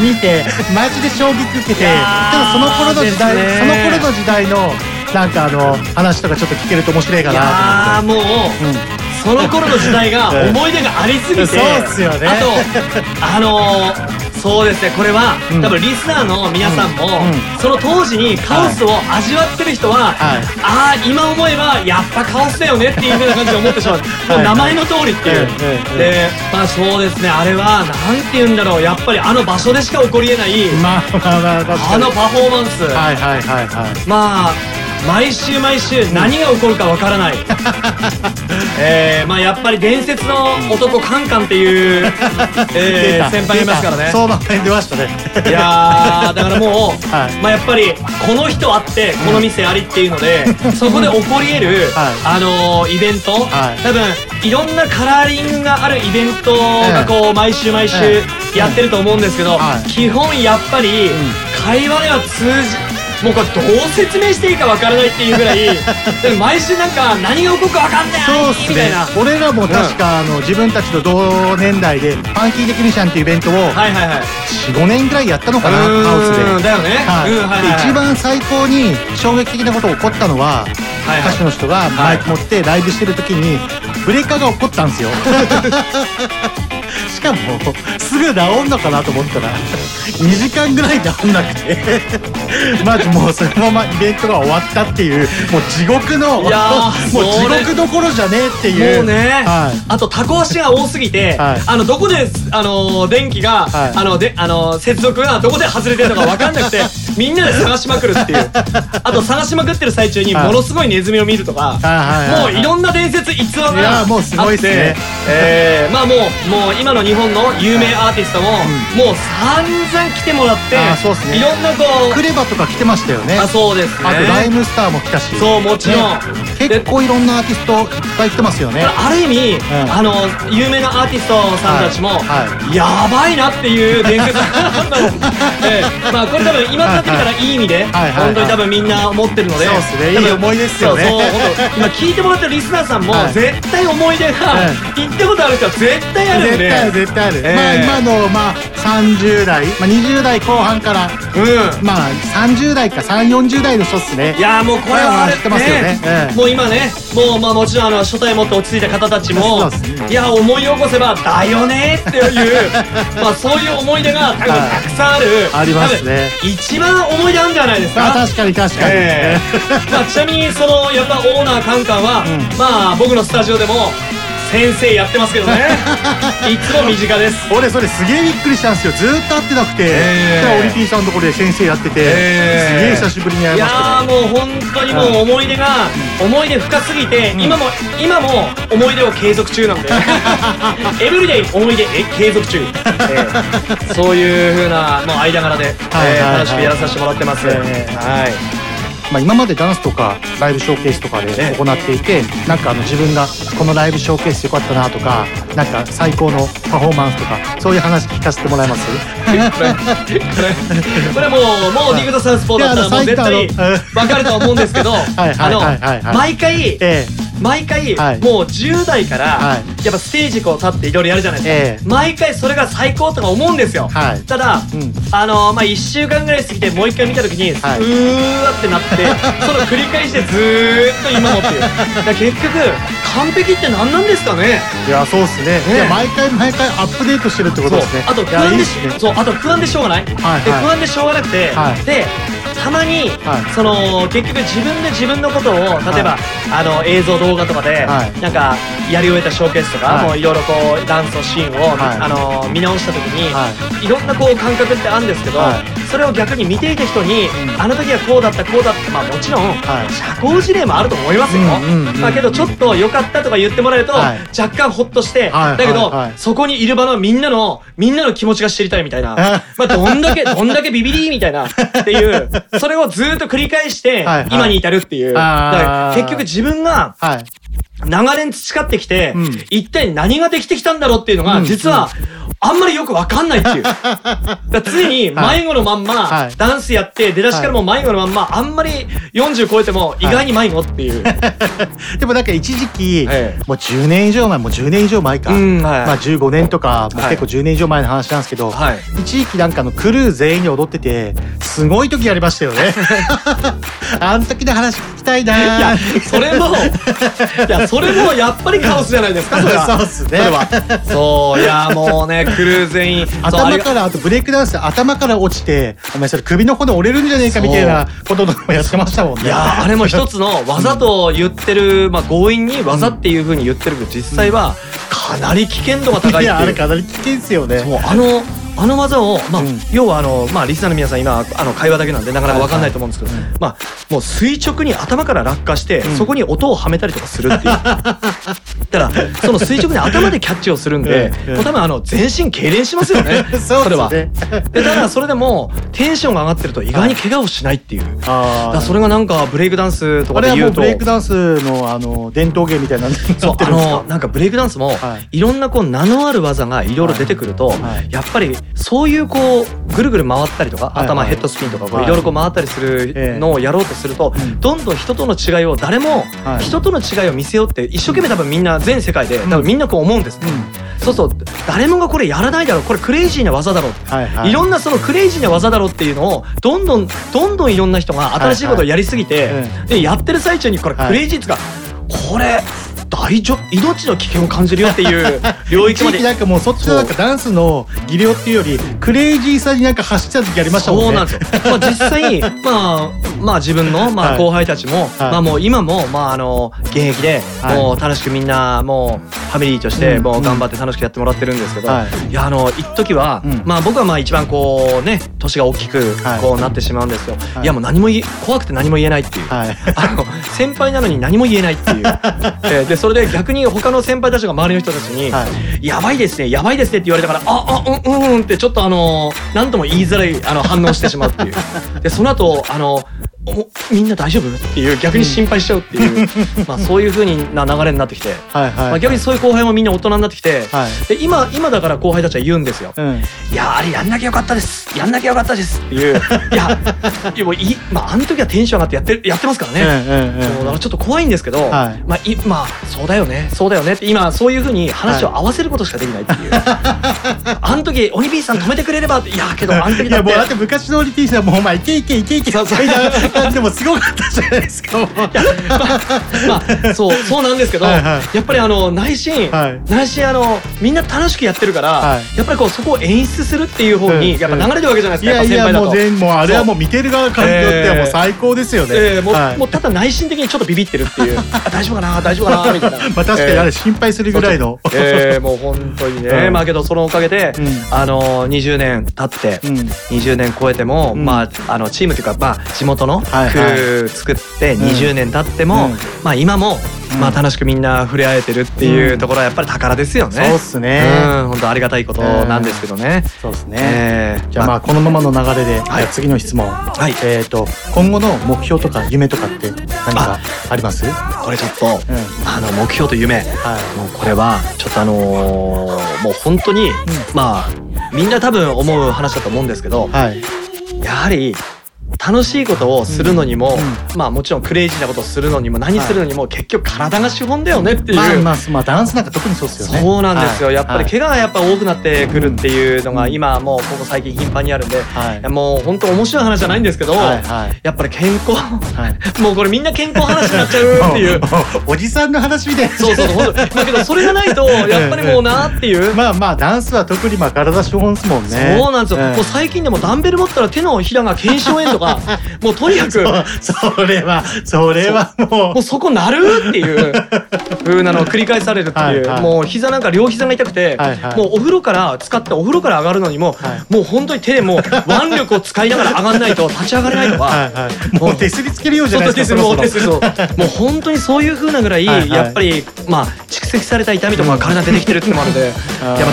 見てマジで衝撃受けていやーただその頃の時代、ね。その頃の時代のなんかあの話とかちょっと聞けると面白いかなーもう、と思って。うん。その頃の時代が思い出がありすぎて。そうっすよね。あとあのー、そうですね。これは、うん。多分リスナーの皆さんも、うん。うん。その当時にカオスを味わってる人は、はい。ああ今思えばやっぱカオスだよねっていう風な感じで思ってしまう、もう名前の通りっていう、えええ。でまあそうですね。あれはなんて言うんだろう。やっぱりあの場所でしか起こりえない、まあまあまあ確かに。あのパフォーマンス、はいはいはいはい。まあ毎週毎週何が起こるかわからない、えー、まあやっぱり伝説の男カンカンっていう、えー、先輩がいますからね。相場編出ましたね。いやーだからもう、はい。まあやっぱりこの人あってこの店ありっていうので、そこで起こり得る、はい。あのーイベント、はい。多分いろんなカラーリングがあるイベントがこう毎週毎週ええ。やってると思うんですけど、はい。基本やっぱり会話では通じもうこれどう説明していいかわからないっていうぐらい 毎週なんか何が起こるかわかんないそうっすね。俺らも確か、あの自分たちと同年代でファンキーテクニシャンっていうイベントをはいはいはい。45年ぐらいやったのかなハウスで。だよね。はい。うんはいはい一番最高に衝撃的なことが起こったのは、はいはい。歌手の人がマイク持ってライブしてる時にブレーカーが起こったんですよ しかもすぐ治んのかなと思ったら2時間ぐらい治んなくて。マジもうそのままイベントが終わったっていうもう地獄のもう地獄どころじゃねえっていう。もうね、はい。あとタコ足が多すぎて、はい。あのどこでああのー電気が、はい。あのであのー接続がどこで外れてるのか分かんなくて みんなで探しまくるっていう。あと探しまくってる最中にはい。ものすごいネズミを見るとか、もういろんな伝説逸話がいやもうすごいっすね。あってえーまあもうもう今の日本の有名アーティストも、もう散々来てもらってあーそうっすね。いろんなこうクレバとか来てましたよね。あそうですね。あとライムスターも来たし。そうもちろん。ね。結構いろんなアーティストいっぱい来てますよね。ある意味、ん。あの有名なアーティストさんたちも、はい。やばいなっていう伝説 ええ。まあこれ多分今となってみたらいい意味で、はいはい。本当に多分みんな思ってるので。そうっすね。いい思い出っすよね。そうそう今聞いてもらってるリスナーさんも、はい。絶対思い出が、行ったことある人は絶対あるんである絶対ある、ええ。まあ今のまあ30代、まあ、20代後半からうん。まあ30代か3 4 0代の人っすね。いやーもうこれはあれ知ってますよね。ええ。もう今ねもうまあもちろんあの初対持って落ち着いた方たちもね。いや思い起こせばだよねっていう まあそういう思い出が多分はい。たくさんある。ありますね。一番思い出あるんじゃないですか？あ確かに確かに、ええ。まあ、ちなみにそのやっぱオーナーカンカンは、まあ僕のスタジオでも先生やってますけどね。いつも身近です。俺それすげえびっくりしたんですよ。ずーっと会ってなくて、えオリティさんのところで先生やってて、ええ。すげえ久しぶりに会いいやましたねーもう本当にもう思い出が思い出深すぎて、今も今も思い出を継続中なんで。エブリデイ思い出え継続中、ええ。そういう風なもう間柄で、はいえーはいはい。楽しくやらさせてもらってます、ええ。はいまあ、今までダンスとかライブショーケースとかでええ。行っていて、なんかあの自分がこのライブショーケースよかったなとかなんか最高のパフォーマンスとかそういう話聞かせてもらえます？これこれこれもうもうディグドサウスポーだったらもう絶対いやあの最わかると思うんですけどはいはいあのはいはいはい毎回ええ毎回、はい。もう10代から、はい。やっぱステージこう立っていろいろやるじゃないですか、ええ。毎回それが最高とか思うんですよ、はい。ただ、うん。あのまあ1週間ぐらい過ぎてもう一回見た時に、はい。うーわってなって その繰り返しでずーっと今もっていうだから結局完璧って何なんですかね。いやそうっすね。ね。いや毎回毎回アップデートしてるってことですね。そう。あといや不安でっすねそうあと不安でしょうがない、はいはい。で不安でしょうがなくて、はい。でたまに、はい。その結局自分で自分のことを例えば、あの映像動画とかで、はい。なんかやり終えたショーケースとか、はい。もういろいろこうダンスのシーンを、はい。あの見直した時に、、はいろんなこう感覚ってあるんですけど、はいそれを逆に見ていた人に、あの時はこうだったこうだった。まあもちろん、はい。社交辞令もあると思いますよ、まあけどちょっと良かったとか言ってもらえると、はい。若干ホッとして、はいだけど、そこにいる場のみんなのみんなの気持ちが知りたいみたいな。まあどんだけどんだけビビリみたいなっていうそれをずーっと繰り返して今に至るっていう。だから結局自分がはい長年培ってきて、うん。一体何ができてきたんだろうっていうのが、うん。実は、あんまりよくわかんないっていう。だ常に迷子のまんま、はい。ダンスやって、出だしからもう迷子のまんま、あんまり40超えても意外に迷子っていう。でもなんか一時期、ええ。もう10年以上前もう10年以上前か、まあ15年とか、もうはい。結構10年以上前の話なんですけど、はい。一時期なんかあのクルー全員で踊っててすごい時ありましたよね。あの時の話聞きたいないや、それも、いや、それもやっぱりカオスじゃないですか、それは。そうっすね。そう、いや、もうね、クルー全員。そうありが頭からあとブレイクダンス頭から落ちてお前それ首の骨折れるんじゃねえかみたいなこととかもやってましたもんね。いやーあれも一つの技と言ってる、まあ強引に技っていう風に言ってるけど実際はかなり危険度が高いっていう。いやあれかなり危険っすよね。そうあのあの技を、まあうん。要はあの、まあ、リスナーの皆さん今あの会話だけなんでなかなか分かんないと思うんですけど、まあ、もう垂直に頭から落下して、そこに音をはめたりとかするっていう。だからその垂直に頭でキャッチをするんで、う んもう多分あの全身痙攣しますよね。それは。でただそれでもテンションが上がってると意外に怪我をしないっていう。だそれがなんかブレイクダンスとかあれはもうで言うとブレイクダンスのあの伝統芸みたいなそうあるんですか？のなんかブレイクダンスも、、はい。ろんなこう名のある技がいろいろ出てくると、はい。やっぱりそういうこうぐるぐる回ったりとか、頭ヘッドスピンとかい。いろいろこう回ったりするのをやろうとすると、ん。どんどん人との違いを誰もはい。人との違いを見せようって一生懸命多分みんな全世界で多分みんなこう思うんですね。そうそう誰もがこれやらないだろう。これクレイジーな技だろう、はいはい。いろんなそのクレイジーな技だろうっていうのをどんどんどんどんいろんな人が新しいことをやりすぎて、でやってる最中にこれはい。クレイジーっつうか、これ大丈夫。命の危険を感じるよっていう 領域まで。なんかもうそっちのなんかダンスの技量っていうよりクレイジーさになんか走ってた時ありましたもんね。そうなんですよ。まあ 実際まあまあ自分のまはい。あ後輩たちも、はい。まあもう今もまああの現役ではい。もう楽しくみんなもうファミリーとしてうんもう頑張って楽しくやってもらってるんですけど、はい。いやあの一時は、うん。まあ僕はまあ一番こうね年が大きくはい。こうなってしまうんですよ。はい。い、やもう何も怖くて何も言えないっていう。はい。あの先輩なのに何も言えないっていう、えーでそれで逆に他の先輩たちが周りの人たちには「やばいですねやばいですね」って言われたから「ああうんうんうん」ってちょっとあの何とも言いづらいあの反応してしまうっていう。でその後あのおみんな大丈夫？っていう逆に心配しちゃうっていう、まあそういう風な流れになってきて、はい逆にそういう後輩もみんな大人になってきて、はい。で今今だから後輩たちは言うんですよ。うん。いやあれやんなきゃよかったです。やんなきゃよかったです。っていう。いやいやもういいまああの時はテンション上がってやってるやってますからね、うんうんうんそうだからちょっと怖いんですけど、はい。まあいまあそうだよね。そうだよね。って今そういうふうに話を合わせることしかできないっていう、あの時鬼ピーさん止めてくれればって。いやけどあの時だって。いやもうだって昔のオリティさんもうお前いけいけいけいけ。いな感じでもすごかったじゃないですか。まあそうそうなんですけどやっぱりあの内心、はい。内心あのみんな楽しくやってるから、はい。やっぱりこうそこを演出するっていう方にうん。やっぱ流れてるわけじゃないいですか、やいやもやっぱ先輩だと。う全もうあれはもう見てる側からによってはもう最高ですよね、えーもうはい。もうただ内心的にちょっとビビってるっていう。あ大丈夫かな大丈夫かなみたいな。まあ確かにあれ心配するぐらいの、えーもう本当にね、うん。まあけどそのおかげで、うん。あの20年経って、うん。20年超えても、うん。まああのチームというかまあ地元のクはいはい。ルー作ってん。20年経っても、うん。まあ今も、うん。まあ楽しくみんな触れ合えてるっていううん。ところはやっぱり宝ですよね。そうっすね。うん本当ありがたいことなんですけどね。そうですね、えーじゃあまあこのままの流れで、次の質問、はい。えっ、と今後の目標とか夢とかって何かあります？これちょっと、うん。あの目標と夢、はい。もうこれはちょっとあのーもう本当に、まあみんな多分思う話だと思うんですけど、はい。やはり楽しいことをするのにも、まあもちろんクレイジーなことをするのにも何するのにも結局体が資本だよねっていう。まあまあまあダンスなんか特にそうですよね。そうなんですよ、はい。やっぱり怪我がやっぱ多くなってくるっていうのが今もうここ最近頻繁にあるんで、はい。もう本当面白い話じゃないんですけど、はい。はい。やっぱり健康、はい。もうこれみんな健康話になっちゃうっていう。おじさんの話みたい。なそうそうそうだけどそれがないと やっぱりもうなっていう。まあまあダンスは特にまあ体資本ですもんね。そうなんですよ、ええ。もう最近でもダンベル持ったら手のひらが腱鞘炎とかもうとにかく。それはそれはももうそこなるっていう風なのを繰り返されるっていう。はいはい。もう膝なんか両膝が痛くて、はいはい。もうお風呂から使ってお風呂から上がるのにも、はもう本当に手でもう腕力を使いながら上がんないと立ち上がれないとか。はいはい。もう手すりつけるようじゃないですかもう手すりそうも。う本当にそういう風なぐらい、はいはい。やっぱりまあ蓄積された痛みとかが体に出てきてるってのもあるんで、やっ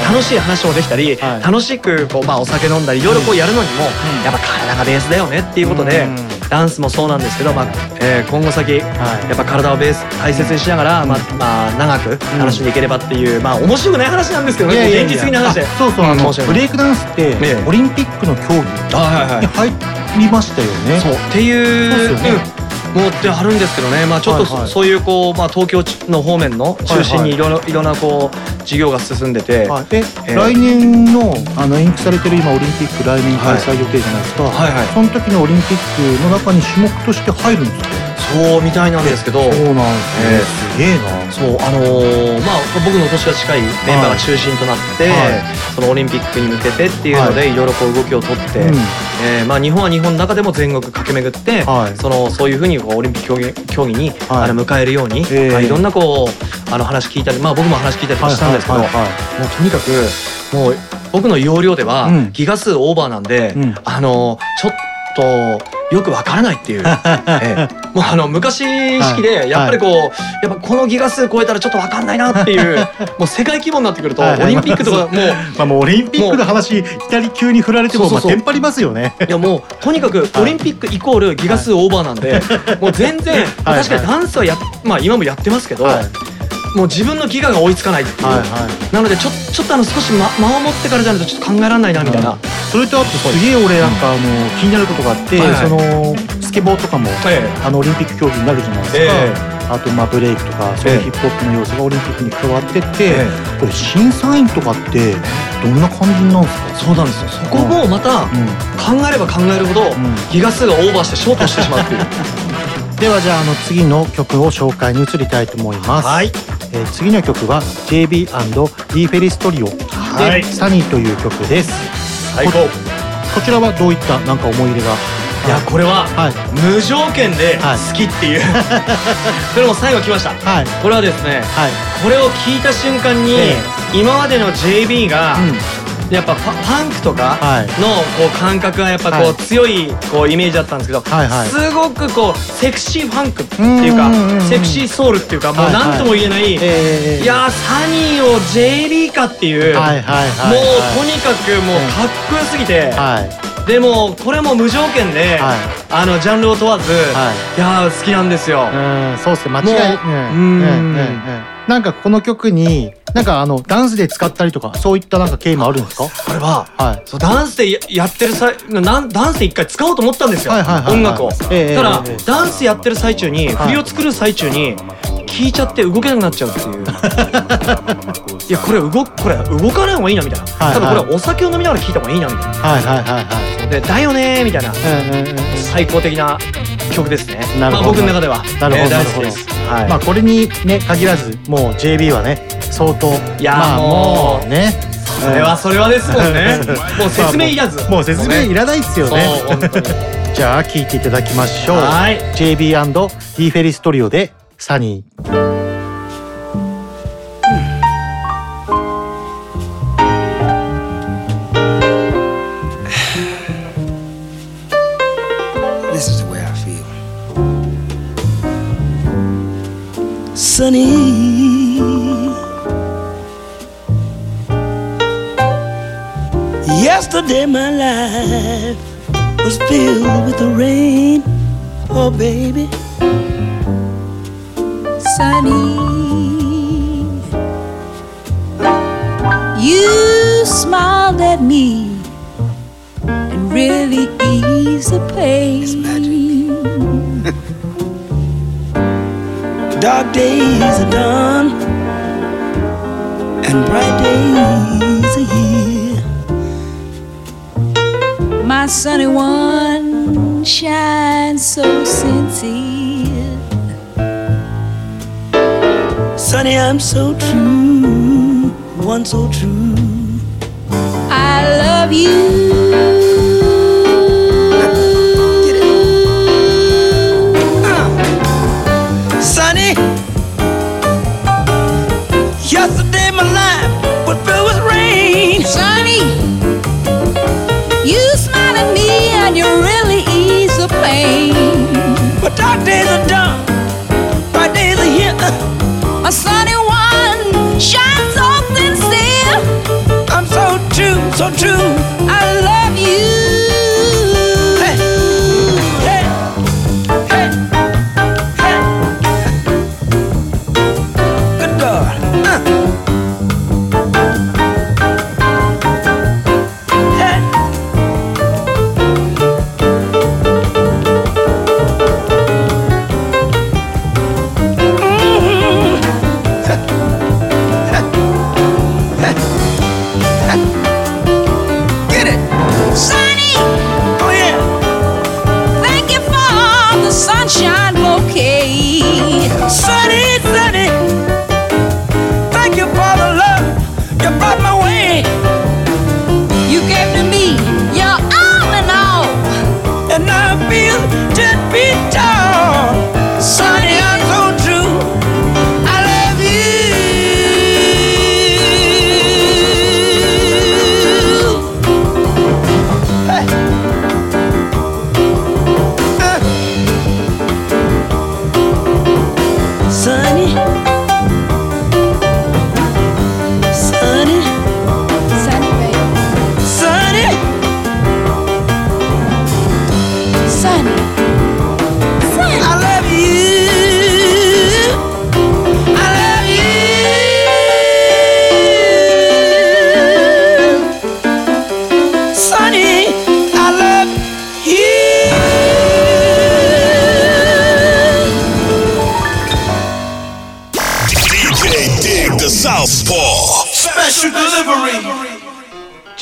ぱ楽しい話もできたり、はい。楽しくこうまあお酒飲んだりいろいろこうやるのにも、やっぱ体がベースだよねっていうことで、うん。ダンスもそうなんですけど、まあえー今後先、やっぱ体をベース大切にしながら、まあまあ、長く楽しんでいければっていう、まあ面白くない話なんですけどね現実的な話で。あそうそうあのブレイクダンスってええ。オリンピックの競技に入りましたよね。そう。っていうそうですよね。うんもうってあるんですけどね、まあ、ちょっとそ,、はいはい。ういうこう、まあ、東京の方面の中心にいろい。ろいろんなこう事業が進んでて、はい。ええー。来年のあの延期されてる今オリンピック来年開催予定じゃないですか、はいはい。その時のオリンピックの中に種目として入るんですかそうみたいなんですけどそうなんですね、ええすげえな。そうあのーまあ僕の年が近いメンバーが中心となって、はい。そのオリンピックに向けてっていうので、い、ろいろこう動きをとって、うん。えーまあ、日本は日本の中でも全国駆け巡って、はい。そのそういうふうにこうオリンピック競技競技に、はい。あの迎えるように、ええまあ、いろんなこうあの話聞いたり、まあ、僕も話聞いたりとかしたんですけど、もうとにかくもう僕の容量ではうん。ギガ数オーバーなんで、うん。あのちょっとよくわからないっていう、ええ。もうあの昔式でやっぱりこう、やっぱこのギガ数超えたらちょっとわかんないなっていう もう世界規模になってくるとはい。はいオリンピックとか もう。まあもうオリンピックの話いきなり急に振られてもテンパりますよね。いやもうとにかくオリンピックイコールギガ数オーバーなんで、もう全然はい。確かにダンスはやまあ今もやってますけど、はいもう自分のギガが追いつかないっていう、はいはい。なのでちょちょっとあの少し間間を持ってからじゃないとちょっと考えられないなみたいな、それとあとすげえ俺なんかあの気になることがあって、はいはい。そのスケボーとかも、えあのオリンピック競技になるじゃないですか、えあとまあブレイクとかそういうヒップホップの要素がオリンピックに加わってって、えこれ審査員とかってどんな感じなんですか？そうなんですよ。そこもまたうん。考えれば考えるほど、ん。ギガ数がオーバーしてショートしてしまうっていう。ではじゃああの次の曲を紹介に移りたいと思います、はいえー次の曲は JB& ディフェリストリオで、はい。サニーという曲です。最高。ここちらはどういったなんか思い入れが？いやこれははい。無条件ではい。好きっていう。それも最後来ました。はい。これはですねはい。これを聞いた瞬間にえ今までの JB がうんやっぱパパンクとかはい。のこう感覚がやっぱこはう強いこうイメージだったんですけどすごくこうセクシーファンクっていうかセクシーソウルっていうかもう何とも言えないえーいやーサニーを JB かっていうもうはいはいはい。とにかくもうかっこよすぎてはい。でもこれも無条件ではい。あのジャンルを問わずい。やー好きなんですよ。うんそうですね。間違いなんかこの曲になんかあのダンスで使ったりとかそういったなんか経緯もあるんですか？これははい。そうダンスでややってる際なんダンスで一回使おうと思ったんですよはいはいはいはい。音楽を。ええただええ。ええダンスやってる最中にはい。振りを作る最中に聞いちゃって動けなくなっちゃうっていう。いやこれ動これ動かない方がいいなみたいな。はいはい。多分これお酒を飲みながら聞いた方がいいなみたいな。はいはいはいはい。でだよねーみたいな。うんうんうん最高的な曲ですね。なるほど。まあ僕の中では。なるほどえー大好きですはい。まあこれにね限らずもう JB はね相当いやまあもうね。それはそれはですもんね。もう説明いらず。もう説明いらないっすよね。じゃあ聴いていただきましょう。はい。JB& ディフェリストリオでサニー Sunny. Yesterday my life was filled with the rain. Oh baby. Sunny. You smiled at me and really eased the pain. Dark days are done and bright days are here. My sunny one shines so sincere. Sunny, I'm so true, one so true. I love you. Days are done, days are here. My sunny one shines. I'm so true, so true. I love you.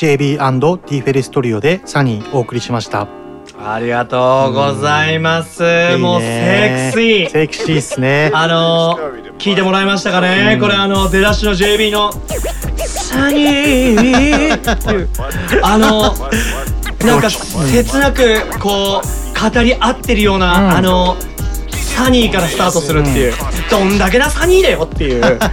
JB& ディフェリストリオでサニーお送りしました。ありがとうございます。いいねもうセクシー。セクシーっすね。あのー聞いてもらいましたかね、これあの出だしの JB の「サニー」っていうあのなんか切なくこう語り合ってるような、うん。あのサニーからスタートするっていう、どんだけなサニーだよっていう。なんか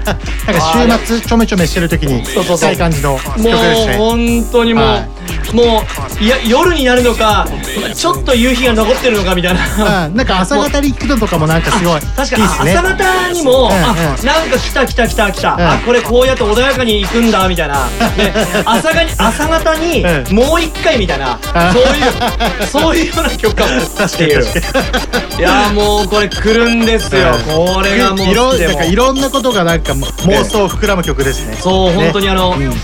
週末ちょめちょめしてる時にそうそうそう。感じの曲もうですね。本当にもう、はもういや夜になるのかちょっと夕日が残ってるのかみたいな。うんなんか朝方に行くのとかもなんかすごい。確かにね。朝方にも、うんあなんか来た来た来た来た、ん。あこれこうやって穏やかに行くんだみたいな、ね、朝がに朝方にうもう一回みたいな、そういうそういうような曲かもっていういやーもうこれ来るんですよ、これがもういろんかいろんなことがなんか妄想膨らむ曲ですね。そう、ね。本当にあの、うん。もう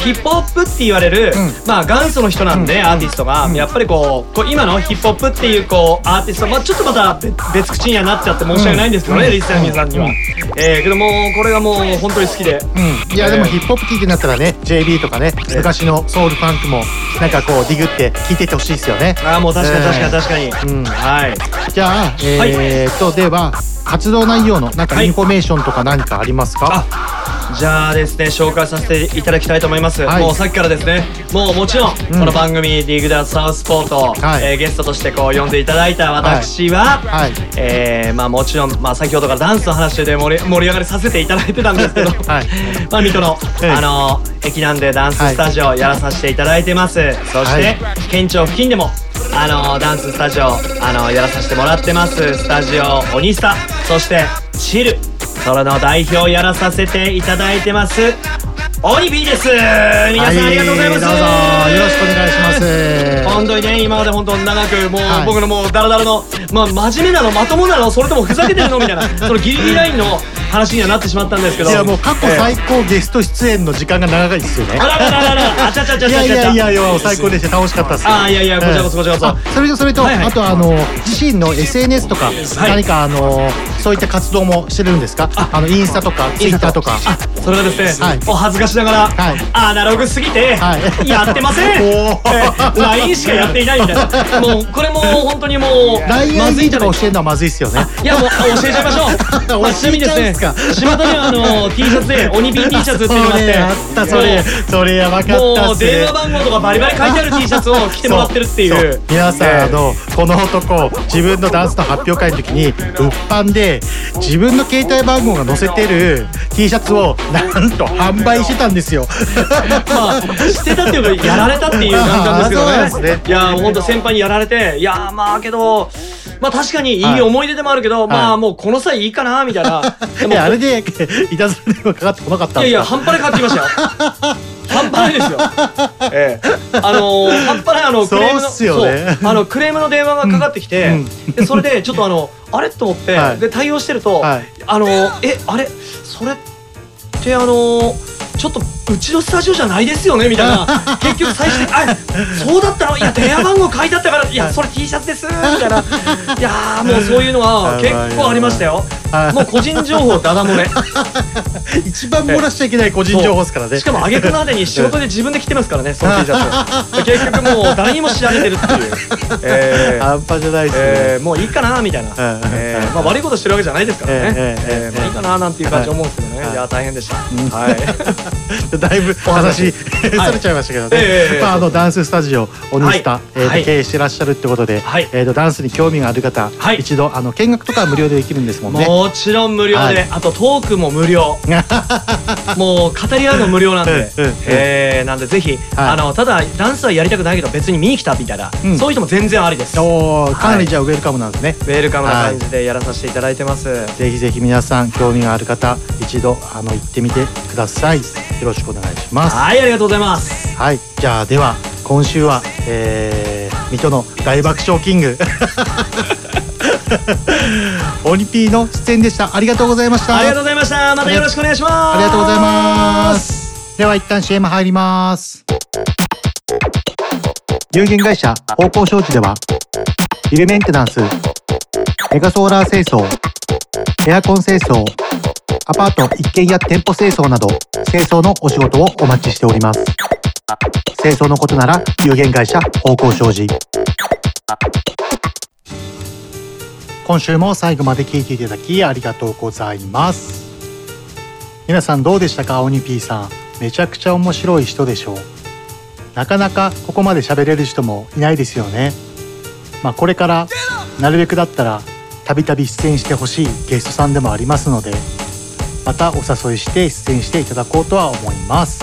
ヒップホップって言われる、まあ元祖の人なんで、アーティストが、やっぱりこうこう今のヒップホップっていうこうアーティストまあちょっとまた別別口にはなっちゃって申し訳ないんですけどね、うん。リスナーの皆さんには、えー、けどもうこれがもう本当に好きで、うん。いやでもヒップホップ聴いてなったらね JB とかね昔のソウルファンクもなんかこうディグって聴いててほしいですよね。ああもう確かに確かに確かに、うん。はい。じゃあえーっとでは活動内容のなんかインフォメーションとか何かありますか？じゃあですね紹介させていただきたいと思います、はい。もうさっきからですねもうもちろんこの番組「ディグダサウスポート」はい。えーゲストとしてこう呼んでいただいた私は、はい。えーまあもちろん、まあ、先ほどからダンスの話で盛り盛り上がりさせていただいてたんですけど、はい。まあ水戸の、ええ。あの駅南でダンススタジオやらさせていただいてます、そして、はい県庁付近でもあのダンススタジオあのやらさせてもらってます。スタジオオニスタそしてチルそれの代表をやらさせていただいてますオニビーです。皆さんありがとうございます、はどうぞ。よろしくお願いします。本当にね今まで本当長くもう、はい。僕のもうダラダラのまあ真面目なのまともなのそれともふざけてるのみたいなそのギリギリラインの話にはなってしまったんですけど。いやもう過去ええ。最高ゲスト出演の時間が長いですよね。あらららららあちゃちゃちゃいちゃちゃ。やいやいやいや最高でした。楽しかったですあいやいやこちらこそこちらこそ。あそれとそれと、はいはい。あとあの自身の SNS とか、何かあのそういった活動もしてるんですか？あ。のインスタとかツイッターとか。あそれはですね、はい。お恥ずかしながら、はい。アナログすぎて、はい。やってません、えー LINE しかやっていないみたいな。もうこれも本当にもう LINE とか教えるのはまずいっすよね。いやもうあ教えちゃいましょう、教えちゃうんす巷にはあの T シャツで鬼ビン T シャツっていうのがあって。それあったそれ。それやばかったもう電話番号とかバリバリ書いてある T シャツを 着てもらってるっていう。皆さん、え。ーあのこの男自分のダンスの発表会の時に物販で自分の携帯番号が載せてる T シャツをなんと販売してたんですよ。まあしてたっていうかやられたっていう感じなんですけどね。ですね。いやー本当先輩にやられていやーまあけどまあ確かにいい思い出でもあるけど、まあもうこの際いいかなみたいな。でもいやあれでいたずら電話かかってこなかったんいやいや半端ないかかってきましたよ。半端ないですよ。ええ。あのー、半端ないあのクレームのそうっすよねあのクレームの電話がかかってきて、でそれでちょっとあのあれ？と思って、はい。で対応してると、はい。あのーえあれ？それってあのーちょっとうちのスタジオじゃないですよねみたいな。結局最終的に「あそうだったの。いや電話番号書いてあったから。いやそれ T シャツです」みたいな。いやーもうそういうのは結構ありましたよ。もう個人情報ダダ漏れ。一番漏らしちゃいけない個人情報ですからね。しかも挙句の果てに仕事で自分で着てますからねその T シャツ結局もう誰にも知られてるっていう、え ー半端じゃないですね、えーもういいかなみたいな、えーまあ、悪いことしてるわけじゃないですからね、えええーまあいいかななんていう感じ思うんですけどね、い、や大変でした、はい だいぶお話 されちゃいましたけどね、ええまあ、あのダンススタジオオニスタ、はい。えー経営してらっしゃるってことで、えーとダンスに興味がある方、一度あの見学とかは無料でできるんですもんね。もちろん無料で、はい。あとトークも無料。もう語り合うの無料なんで、えーなんでぜひ、あのただダンスはやりたくないけど別に見に来たみたいな、うん。そういう人も全然ありです。おーかなりじゃあウェルカムなんですね。ウェルカムな感じでやらさせていただいてます、ぜひぜひ皆さん興味がある方一度あの行ってみてください。よろしくお願いします。はいありがとうございますはい、じゃあでは今週は、えー、水戸の大爆笑キングオニピーの出演でした。ありがとうございました。ありがとうございましたまたよろしくお願いしますありがとうございます。では一旦 CM 入ります。有限会社方向商事では、ビルメンテナンス、メガソーラー清掃、エアコン清掃、アパート一軒家店舗清掃など、清掃のお仕事をお待ちしております。清掃のことなら有限会社方向商事。今週も最後まで聞いていただきありがとうございます。皆さんどうでしたか青に P さんめちゃくちゃ面白い人でしょうなかなかここまで喋れる人もいないですよねまあこれからなるべくだったらたびたび出演してほしいゲストさんでもありますのでまたお誘いして出演していただこうとは思います。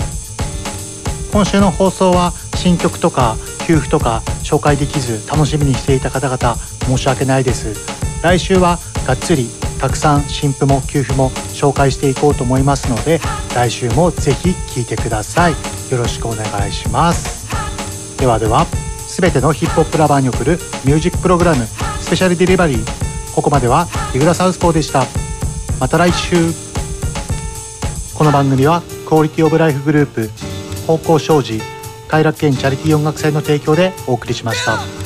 今週の放送は新曲とか給付とか紹介できず楽しみにしていた方々申し訳ないです。来週はがっつりたくさん新譜も給付も紹介していこうと思いますので来週もぜひ聴いてください。よろしくお願いします。ではでは全てのヒップホップラバーに送るミュージックプログラムスペシャルデリバリーここまではリグラサウスポーでした。また来週。この番組はクオリティオブライフグループ方向障子偕楽園チャリティー音楽祭の提供でお送りしました。